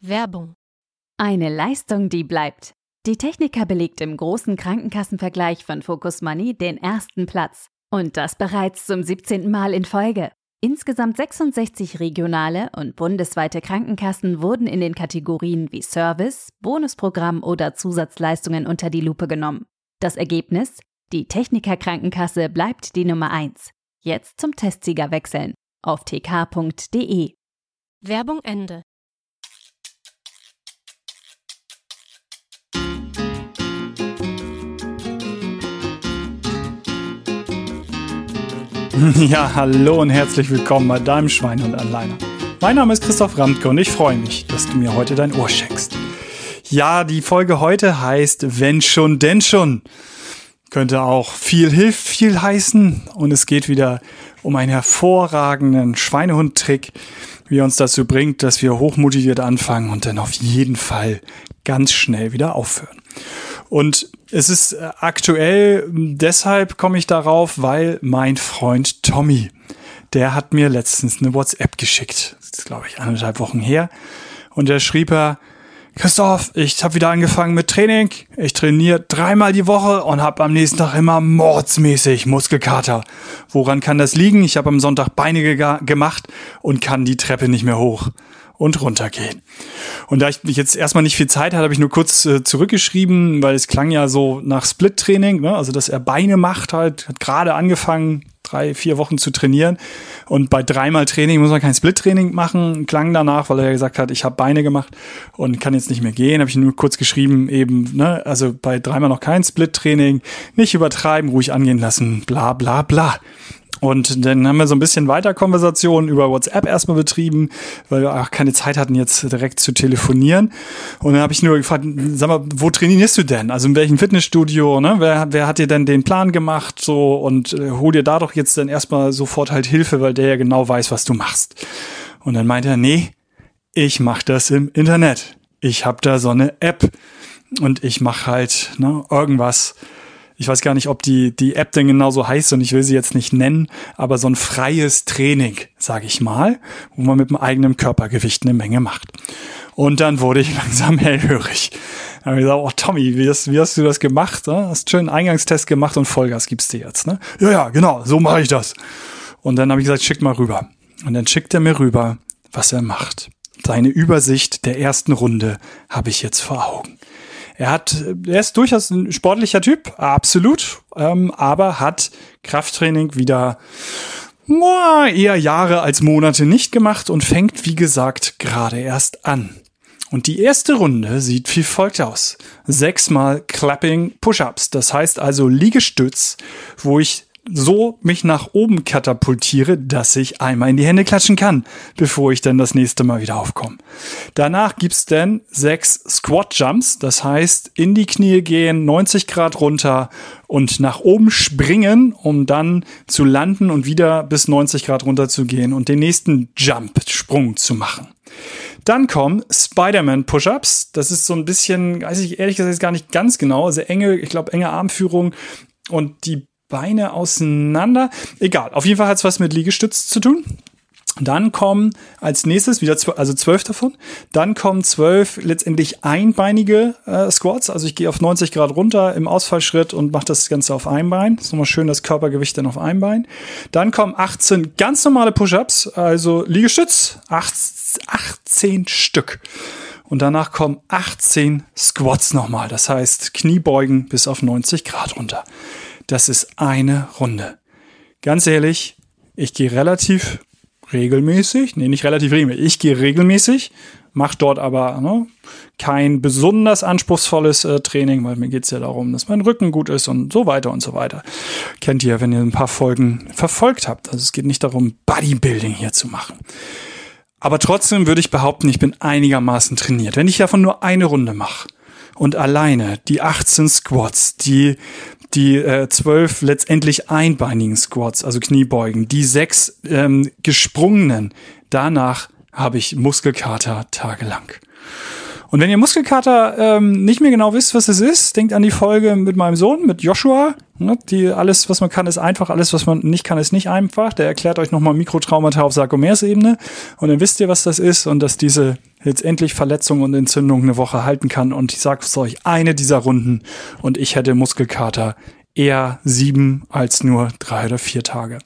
Werbung. Eine Leistung, die bleibt. Die Techniker belegt im großen Krankenkassenvergleich von Focus Money den ersten Platz. Und das bereits zum 17. Mal in Folge. Insgesamt 66 regionale und bundesweite Krankenkassen wurden in den Kategorien wie Service, Bonusprogramm oder Zusatzleistungen unter die Lupe genommen. Das Ergebnis? Die Techniker Krankenkasse bleibt die Nummer 1. Jetzt zum Testsieger wechseln auf tk.de. Werbung Ende. Ja, hallo und herzlich willkommen bei deinem Schwein und Alleiner. Mein Name ist Christoph Ramtke und ich freue mich, dass du mir heute dein Ohr schenkst. Ja, die Folge heute heißt Wenn schon, denn schon. Könnte auch viel hilft viel heißen und es geht wieder um einen hervorragenden Schweinehund-Trick, wie er uns dazu bringt, dass wir hochmotiviert anfangen und dann auf jeden Fall ganz schnell wieder aufhören. Und es ist äh, aktuell, deshalb komme ich darauf, weil mein Freund Tommy, der hat mir letztens eine WhatsApp geschickt. Das ist, glaube ich, anderthalb Wochen her. Und da schrieb er, Christoph, ich habe wieder angefangen mit Training. Ich trainiere dreimal die Woche und habe am nächsten Tag immer mordsmäßig Muskelkater. Woran kann das liegen? Ich habe am Sonntag Beine gemacht und kann die Treppe nicht mehr hoch und runtergehen. Und da ich jetzt erstmal nicht viel Zeit hatte, habe ich nur kurz äh, zurückgeschrieben, weil es klang ja so nach Split-Training, ne? also dass er Beine macht halt, hat gerade angefangen, drei, vier Wochen zu trainieren. Und bei dreimal Training muss man kein Split-Training machen, klang danach, weil er ja gesagt hat, ich habe Beine gemacht und kann jetzt nicht mehr gehen. Habe ich nur kurz geschrieben, eben, ne, also bei dreimal noch kein Split-Training, nicht übertreiben, ruhig angehen lassen, bla bla bla. Und dann haben wir so ein bisschen weiter Konversationen über WhatsApp erstmal betrieben, weil wir auch keine Zeit hatten, jetzt direkt zu telefonieren. Und dann habe ich nur gefragt, sag mal, wo trainierst du denn? Also in welchem Fitnessstudio? Ne? Wer, wer hat dir denn den Plan gemacht? So und äh, hol dir da doch jetzt dann erstmal sofort halt Hilfe, weil der ja genau weiß, was du machst. Und dann meinte er, nee, ich mache das im Internet. Ich habe da so eine App und ich mache halt ne, irgendwas ich weiß gar nicht, ob die, die App denn genauso heißt und ich will sie jetzt nicht nennen, aber so ein freies Training, sage ich mal, wo man mit dem eigenen Körpergewicht eine Menge macht. Und dann wurde ich langsam hellhörig. Dann habe ich gesagt, oh Tommy, wie hast, wie hast du das gemacht? Ne? Hast schön einen Eingangstest gemacht und Vollgas gibst du jetzt. Ne? Ja, ja, genau, so mache ich das. Und dann habe ich gesagt, schick mal rüber. Und dann schickt er mir rüber, was er macht. Seine Übersicht der ersten Runde habe ich jetzt vor Augen. Er hat, er ist durchaus ein sportlicher Typ, absolut, ähm, aber hat Krafttraining wieder boah, eher Jahre als Monate nicht gemacht und fängt, wie gesagt, gerade erst an. Und die erste Runde sieht wie folgt aus. Sechsmal Clapping Push-Ups. Das heißt also Liegestütz, wo ich so mich nach oben katapultiere, dass ich einmal in die Hände klatschen kann, bevor ich dann das nächste Mal wieder aufkomme. Danach gibt's dann sechs Squat Jumps, das heißt in die Knie gehen, 90 Grad runter und nach oben springen, um dann zu landen und wieder bis 90 Grad runter zu gehen und den nächsten Jump, Sprung zu machen. Dann kommen Spider-Man Push-Ups. Das ist so ein bisschen, weiß ich ehrlich gesagt gar nicht ganz genau, sehr enge, ich glaube, enge Armführung. Und die Beine auseinander. Egal, auf jeden Fall hat es was mit Liegestütz zu tun. Dann kommen als nächstes wieder zwölf, also zwölf davon. Dann kommen zwölf letztendlich einbeinige äh, Squats. Also ich gehe auf 90 Grad runter im Ausfallschritt und mache das Ganze auf ein Bein. Ist nochmal schön das Körpergewicht dann auf ein Bein. Dann kommen 18 ganz normale Push-ups, also Liegestütz, 18 Stück. Und danach kommen 18 Squats nochmal. Das heißt Kniebeugen bis auf 90 Grad runter das ist eine Runde. Ganz ehrlich, ich gehe relativ regelmäßig, nee, nicht relativ regelmäßig, ich gehe regelmäßig, mache dort aber ne, kein besonders anspruchsvolles äh, Training, weil mir geht's ja darum, dass mein Rücken gut ist und so weiter und so weiter. Kennt ihr, wenn ihr ein paar Folgen verfolgt habt. Also es geht nicht darum, Bodybuilding hier zu machen. Aber trotzdem würde ich behaupten, ich bin einigermaßen trainiert. Wenn ich davon nur eine Runde mache und alleine die 18 Squats, die die äh, zwölf letztendlich einbeinigen Squats, also Kniebeugen, die sechs ähm, gesprungenen. Danach habe ich Muskelkater tagelang. Und wenn ihr Muskelkater ähm, nicht mehr genau wisst, was es ist, denkt an die Folge mit meinem Sohn, mit Joshua. Ne, die, alles, was man kann, ist einfach, alles, was man nicht kann, ist nicht einfach. Der erklärt euch nochmal Mikrotraumata auf Sarkomersebene und dann wisst ihr, was das ist und dass diese jetzt endlich Verletzung und Entzündung eine Woche halten kann. Und ich sage es euch, eine dieser Runden und ich hätte Muskelkater eher sieben als nur drei oder vier Tage.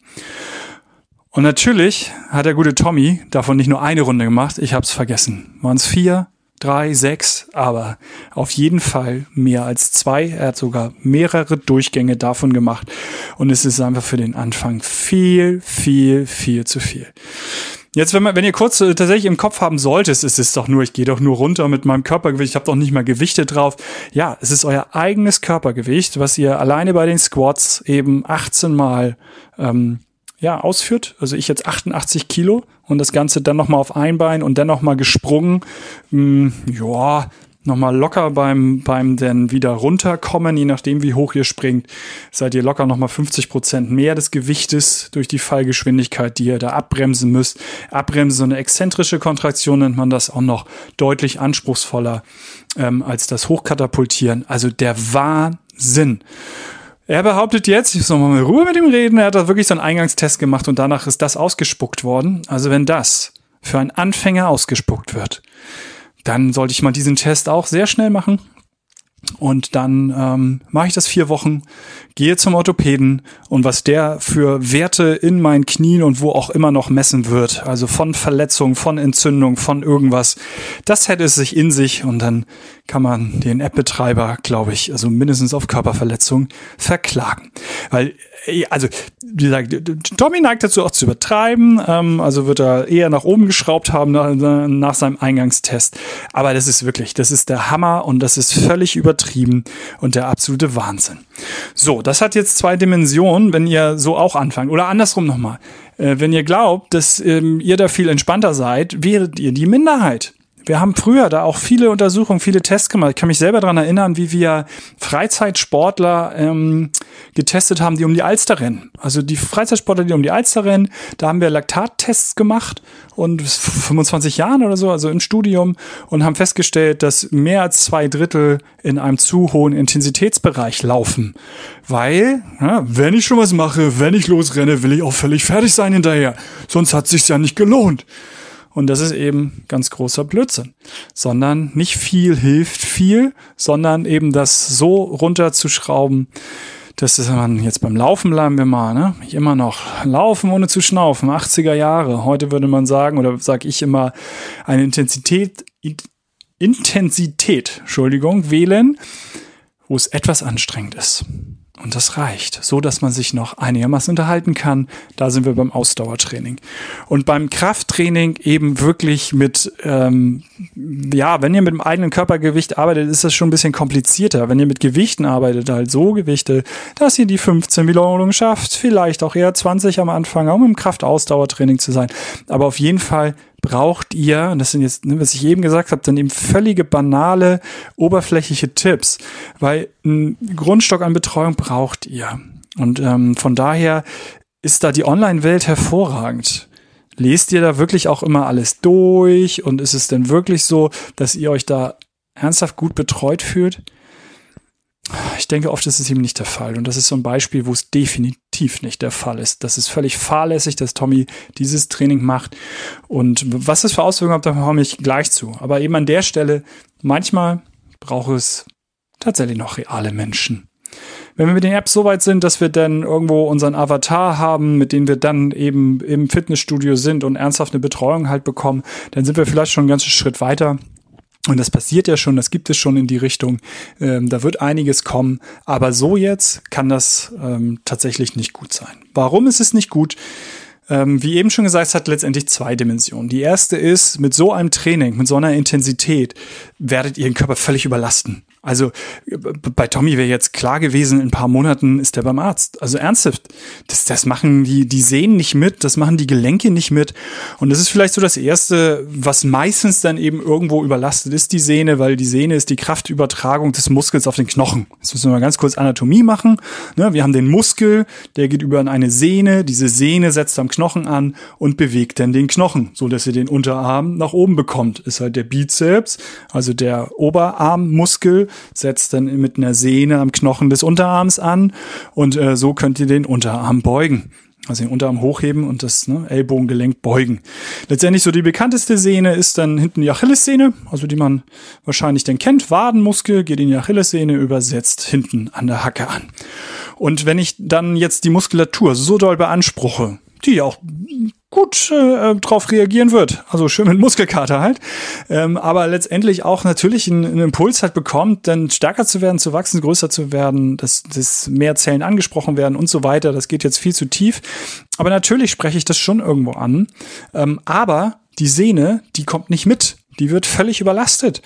Und natürlich hat der gute Tommy davon nicht nur eine Runde gemacht, ich habe es vergessen. Waren es vier, drei, sechs, aber auf jeden Fall mehr als zwei. Er hat sogar mehrere Durchgänge davon gemacht und es ist einfach für den Anfang viel, viel, viel zu viel. Jetzt, wenn, man, wenn ihr kurz äh, tatsächlich im Kopf haben solltet, ist es doch nur, ich gehe doch nur runter mit meinem Körpergewicht, ich habe doch nicht mal Gewichte drauf. Ja, es ist euer eigenes Körpergewicht, was ihr alleine bei den Squats eben 18 Mal ähm, ja, ausführt. Also ich jetzt 88 Kilo und das Ganze dann nochmal auf ein Bein und dann nochmal gesprungen. Hm, ja, nochmal locker beim, beim dann wieder runterkommen, je nachdem wie hoch ihr springt, seid ihr locker nochmal 50 Prozent mehr des Gewichtes durch die Fallgeschwindigkeit, die ihr da abbremsen müsst. Abbremsen, so eine exzentrische Kontraktion nennt man das auch noch deutlich anspruchsvoller ähm, als das Hochkatapultieren. Also der Wahnsinn. Er behauptet jetzt, ich soll mal in Ruhe mit ihm reden, er hat da wirklich so einen Eingangstest gemacht und danach ist das ausgespuckt worden. Also wenn das für einen Anfänger ausgespuckt wird, dann sollte ich mal diesen Test auch sehr schnell machen. Und dann ähm, mache ich das vier Wochen, gehe zum Orthopäden und was der für Werte in meinen Knien und wo auch immer noch messen wird, also von Verletzung, von Entzündung, von irgendwas, das hätte es sich in sich und dann kann man den App-Betreiber, glaube ich, also mindestens auf Körperverletzung verklagen. Weil also wie gesagt, Tommy neigt dazu auch zu übertreiben, ähm, also wird er eher nach oben geschraubt haben nach, nach seinem Eingangstest. Aber das ist wirklich, das ist der Hammer und das ist völlig übertrieben und der absolute Wahnsinn. So, das hat jetzt zwei Dimensionen, wenn ihr so auch anfangt. Oder andersrum nochmal. Äh, wenn ihr glaubt, dass ähm, ihr da viel entspannter seid, wäret ihr die Minderheit. Wir haben früher da auch viele Untersuchungen, viele Tests gemacht. Ich kann mich selber daran erinnern, wie wir Freizeitsportler ähm, getestet haben, die um die Alster rennen. Also die Freizeitsportler, die um die Alster rennen, da haben wir Laktattests gemacht und 25 Jahren oder so, also im Studium und haben festgestellt, dass mehr als zwei Drittel in einem zu hohen Intensitätsbereich laufen. Weil, ja, wenn ich schon was mache, wenn ich losrenne, will ich auch völlig fertig sein hinterher. Sonst hat sich's ja nicht gelohnt. Und das ist eben ganz großer Blödsinn. Sondern nicht viel hilft viel, sondern eben das so runterzuschrauben, dass ist man jetzt beim Laufen bleiben wir mal, ne? Immer noch laufen ohne zu schnaufen, 80er Jahre. Heute würde man sagen, oder sage ich immer, eine Intensität, Intensität, Entschuldigung, wählen, wo es etwas anstrengend ist. Und das reicht, so dass man sich noch einigermaßen unterhalten kann. Da sind wir beim Ausdauertraining. Und beim Krafttraining eben wirklich mit, ähm, ja, wenn ihr mit dem eigenen Körpergewicht arbeitet, ist das schon ein bisschen komplizierter. Wenn ihr mit Gewichten arbeitet, halt so Gewichte, dass ihr die 15 Wiederholungen schafft, vielleicht auch eher 20 am Anfang, um im Kraftausdauertraining zu sein. Aber auf jeden Fall braucht ihr, und das sind jetzt, ne, was ich eben gesagt habe, dann eben völlige banale, oberflächliche Tipps, weil ein Grundstock an Betreuung braucht ihr. Und ähm, von daher ist da die Online-Welt hervorragend. Lest ihr da wirklich auch immer alles durch und ist es denn wirklich so, dass ihr euch da ernsthaft gut betreut fühlt? Ich denke, oft ist es eben nicht der Fall. Und das ist so ein Beispiel, wo es definitiv nicht der Fall ist. Das ist völlig fahrlässig, dass Tommy dieses Training macht. Und was es für Auswirkungen hat, da komme ich gleich zu. Aber eben an der Stelle, manchmal braucht es tatsächlich noch reale Menschen. Wenn wir mit den Apps so weit sind, dass wir dann irgendwo unseren Avatar haben, mit dem wir dann eben im Fitnessstudio sind und ernsthaft eine Betreuung halt bekommen, dann sind wir vielleicht schon einen ganzen Schritt weiter. Und das passiert ja schon, das gibt es schon in die Richtung. Ähm, da wird einiges kommen. Aber so jetzt kann das ähm, tatsächlich nicht gut sein. Warum ist es nicht gut? Ähm, wie eben schon gesagt, es hat letztendlich zwei Dimensionen. Die erste ist, mit so einem Training, mit so einer Intensität werdet ihr den Körper völlig überlasten. Also bei Tommy wäre jetzt klar gewesen, in ein paar Monaten ist er beim Arzt. Also ernsthaft, das, das machen die, die Sehnen nicht mit, das machen die Gelenke nicht mit. Und das ist vielleicht so das Erste, was meistens dann eben irgendwo überlastet ist, die Sehne, weil die Sehne ist die Kraftübertragung des Muskels auf den Knochen. Jetzt müssen wir mal ganz kurz Anatomie machen. Ne, wir haben den Muskel, der geht über eine Sehne, diese Sehne setzt am Knochen an und bewegt dann den Knochen, so dass ihr den Unterarm nach oben bekommt. Ist halt der Bizeps, also der Oberarmmuskel, setzt dann mit einer Sehne am Knochen des Unterarms an und äh, so könnt ihr den Unterarm beugen. Also den Unterarm hochheben und das ne, Ellbogengelenk beugen. Letztendlich so die bekannteste Sehne ist dann hinten die Achillessehne, also die man wahrscheinlich dann kennt. Wadenmuskel geht in die Achillessehne, übersetzt hinten an der Hacke an. Und wenn ich dann jetzt die Muskulatur so doll beanspruche, die auch gut äh, drauf reagieren wird. Also schön mit Muskelkater halt. Ähm, aber letztendlich auch natürlich einen, einen, Impuls halt bekommt, dann stärker zu werden, zu wachsen, größer zu werden, dass, dass mehr Zellen angesprochen werden und so weiter. Das geht jetzt viel zu tief. Aber natürlich spreche ich das schon irgendwo an. Ähm, aber die Sehne, die kommt nicht mit. Die wird völlig überlastet.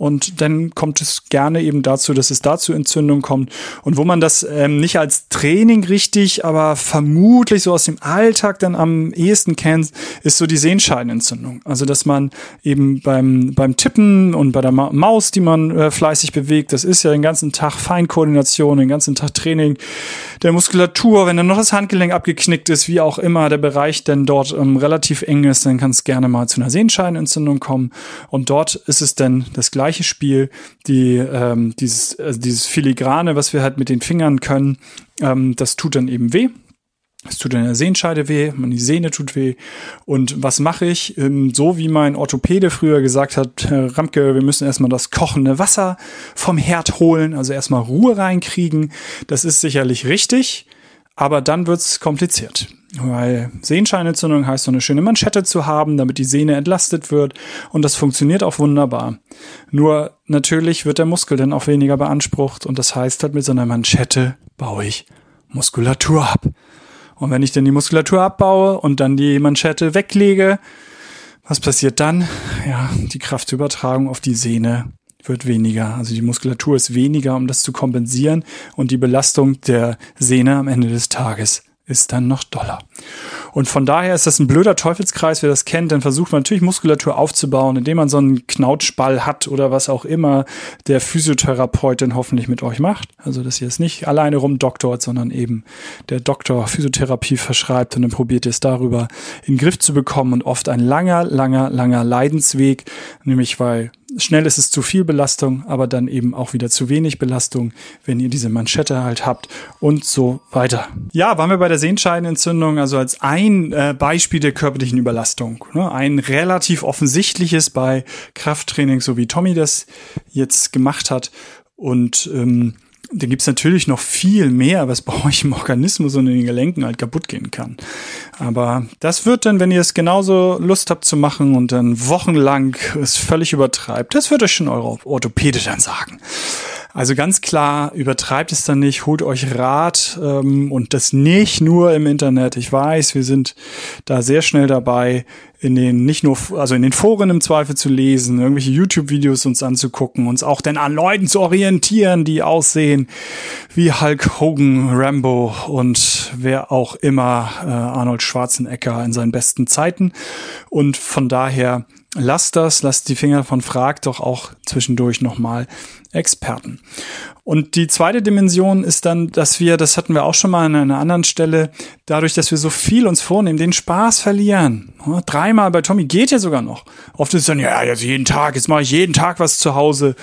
Und dann kommt es gerne eben dazu, dass es dazu Entzündung kommt. Und wo man das ähm, nicht als Training richtig, aber vermutlich so aus dem Alltag dann am ehesten kennt, ist so die Sehenscheidenentzündung. Also dass man eben beim, beim Tippen und bei der Ma Maus, die man äh, fleißig bewegt, das ist ja den ganzen Tag Feinkoordination, den ganzen Tag Training der Muskulatur. Wenn dann noch das Handgelenk abgeknickt ist, wie auch immer der Bereich denn dort ähm, relativ eng ist, dann kann es gerne mal zu einer Sehenscheidenentzündung kommen. Und dort ist es dann das gleiche gleiche Spiel, die, ähm, dieses, also dieses Filigrane, was wir halt mit den Fingern können, ähm, das tut dann eben weh. Es tut in der Sehenscheide weh, die Sehne tut weh. Und was mache ich? Ähm, so wie mein Orthopäde früher gesagt hat, Herr Ramke, wir müssen erstmal das kochende Wasser vom Herd holen, also erstmal Ruhe reinkriegen. Das ist sicherlich richtig, aber dann wird's kompliziert. Weil Sehenscheinentzündung heißt, so eine schöne Manschette zu haben, damit die Sehne entlastet wird. Und das funktioniert auch wunderbar. Nur natürlich wird der Muskel dann auch weniger beansprucht. Und das heißt halt, mit so einer Manschette baue ich Muskulatur ab. Und wenn ich dann die Muskulatur abbaue und dann die Manschette weglege, was passiert dann? Ja, die Kraftübertragung auf die Sehne wird weniger. Also die Muskulatur ist weniger, um das zu kompensieren. Und die Belastung der Sehne am Ende des Tages ist dann noch doller. Und von daher ist das ein blöder Teufelskreis, wer das kennt, dann versucht man natürlich Muskulatur aufzubauen, indem man so einen Knautschball hat oder was auch immer der Physiotherapeut dann hoffentlich mit euch macht. Also, dass ihr es nicht alleine rumdoktort, sondern eben der Doktor Physiotherapie verschreibt und dann probiert ihr es darüber in den Griff zu bekommen und oft ein langer, langer, langer Leidensweg, nämlich weil schnell ist es zu viel Belastung, aber dann eben auch wieder zu wenig Belastung, wenn ihr diese Manschette halt habt und so weiter. Ja, waren wir bei der Sehenscheidenentzündung, also als ein äh, Beispiel der körperlichen Überlastung. Ne? Ein relativ offensichtliches bei Krafttraining, so wie Tommy das jetzt gemacht hat. Und ähm, da gibt's natürlich noch viel mehr, was bei euch im Organismus und in den Gelenken halt kaputt gehen kann. Aber das wird dann, wenn ihr es genauso Lust habt zu machen und dann wochenlang es völlig übertreibt, das wird euch schon eure Orthopäde dann sagen. Also ganz klar, übertreibt es dann nicht, holt euch Rat ähm, und das nicht nur im Internet. Ich weiß, wir sind da sehr schnell dabei, in den nicht nur, also in den Foren im Zweifel zu lesen, irgendwelche YouTube-Videos uns anzugucken, uns auch denn an Leuten zu orientieren, die aussehen wie Hulk Hogan, Rambo und wer auch immer, äh, Arnold Schwarzenegger in seinen besten Zeiten. Und von daher lasst das, lasst die Finger von fragt doch auch zwischendurch nochmal Experten. Und die zweite Dimension ist dann, dass wir, das hatten wir auch schon mal an einer anderen Stelle, dadurch, dass wir so viel uns vornehmen, den Spaß verlieren. Dreimal bei Tommy geht ja sogar noch. Oft ist es dann, ja, jetzt jeden Tag, jetzt mache ich jeden Tag was zu Hause.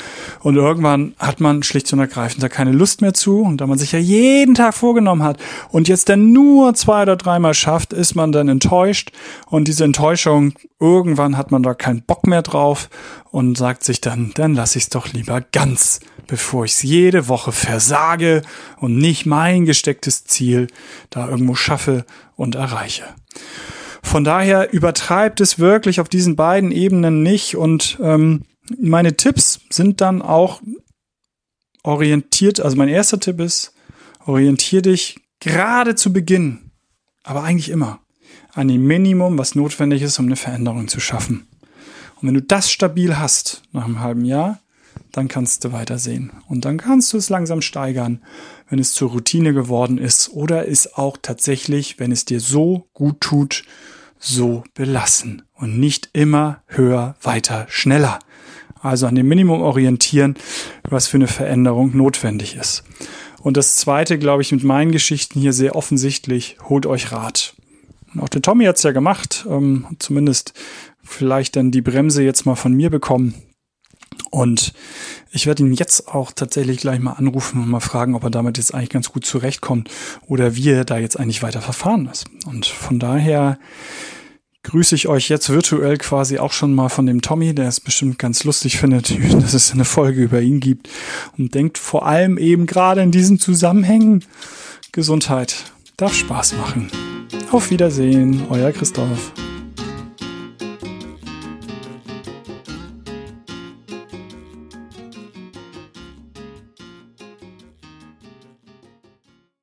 Und irgendwann hat man schlicht und ergreifend da keine Lust mehr zu. Und da man sich ja jeden Tag vorgenommen hat und jetzt dann nur zwei oder dreimal schafft, ist man dann enttäuscht. Und diese Enttäuschung, irgendwann hat man da keinen Bock mehr drauf und sagt sich dann, dann lasse ich es doch lieber ganz bevor ich es jede Woche versage und nicht mein gestecktes Ziel da irgendwo schaffe und erreiche. Von daher übertreibt es wirklich auf diesen beiden Ebenen nicht und ähm, meine Tipps sind dann auch orientiert, also mein erster Tipp ist, orientier dich gerade zu Beginn, aber eigentlich immer an dem Minimum, was notwendig ist, um eine Veränderung zu schaffen. Und wenn du das stabil hast nach einem halben Jahr, dann kannst du weitersehen. Und dann kannst du es langsam steigern, wenn es zur Routine geworden ist oder ist auch tatsächlich, wenn es dir so gut tut, so belassen und nicht immer höher, weiter, schneller. Also an dem Minimum orientieren, was für eine Veränderung notwendig ist. Und das zweite, glaube ich, mit meinen Geschichten hier sehr offensichtlich, holt euch Rat. Auch der Tommy hat es ja gemacht, ähm, zumindest vielleicht dann die Bremse jetzt mal von mir bekommen Und ich werde ihn jetzt auch tatsächlich gleich mal anrufen und mal fragen, ob er damit jetzt eigentlich ganz gut zurechtkommt oder wie er da jetzt eigentlich weiter verfahren ist. Und von daher grüße ich euch jetzt virtuell quasi auch schon mal von dem Tommy, der es bestimmt ganz lustig findet, dass es eine Folge über ihn gibt und denkt vor allem eben gerade in diesen Zusammenhängen, Gesundheit darf Spaß machen. Auf Wiedersehen, euer Christoph.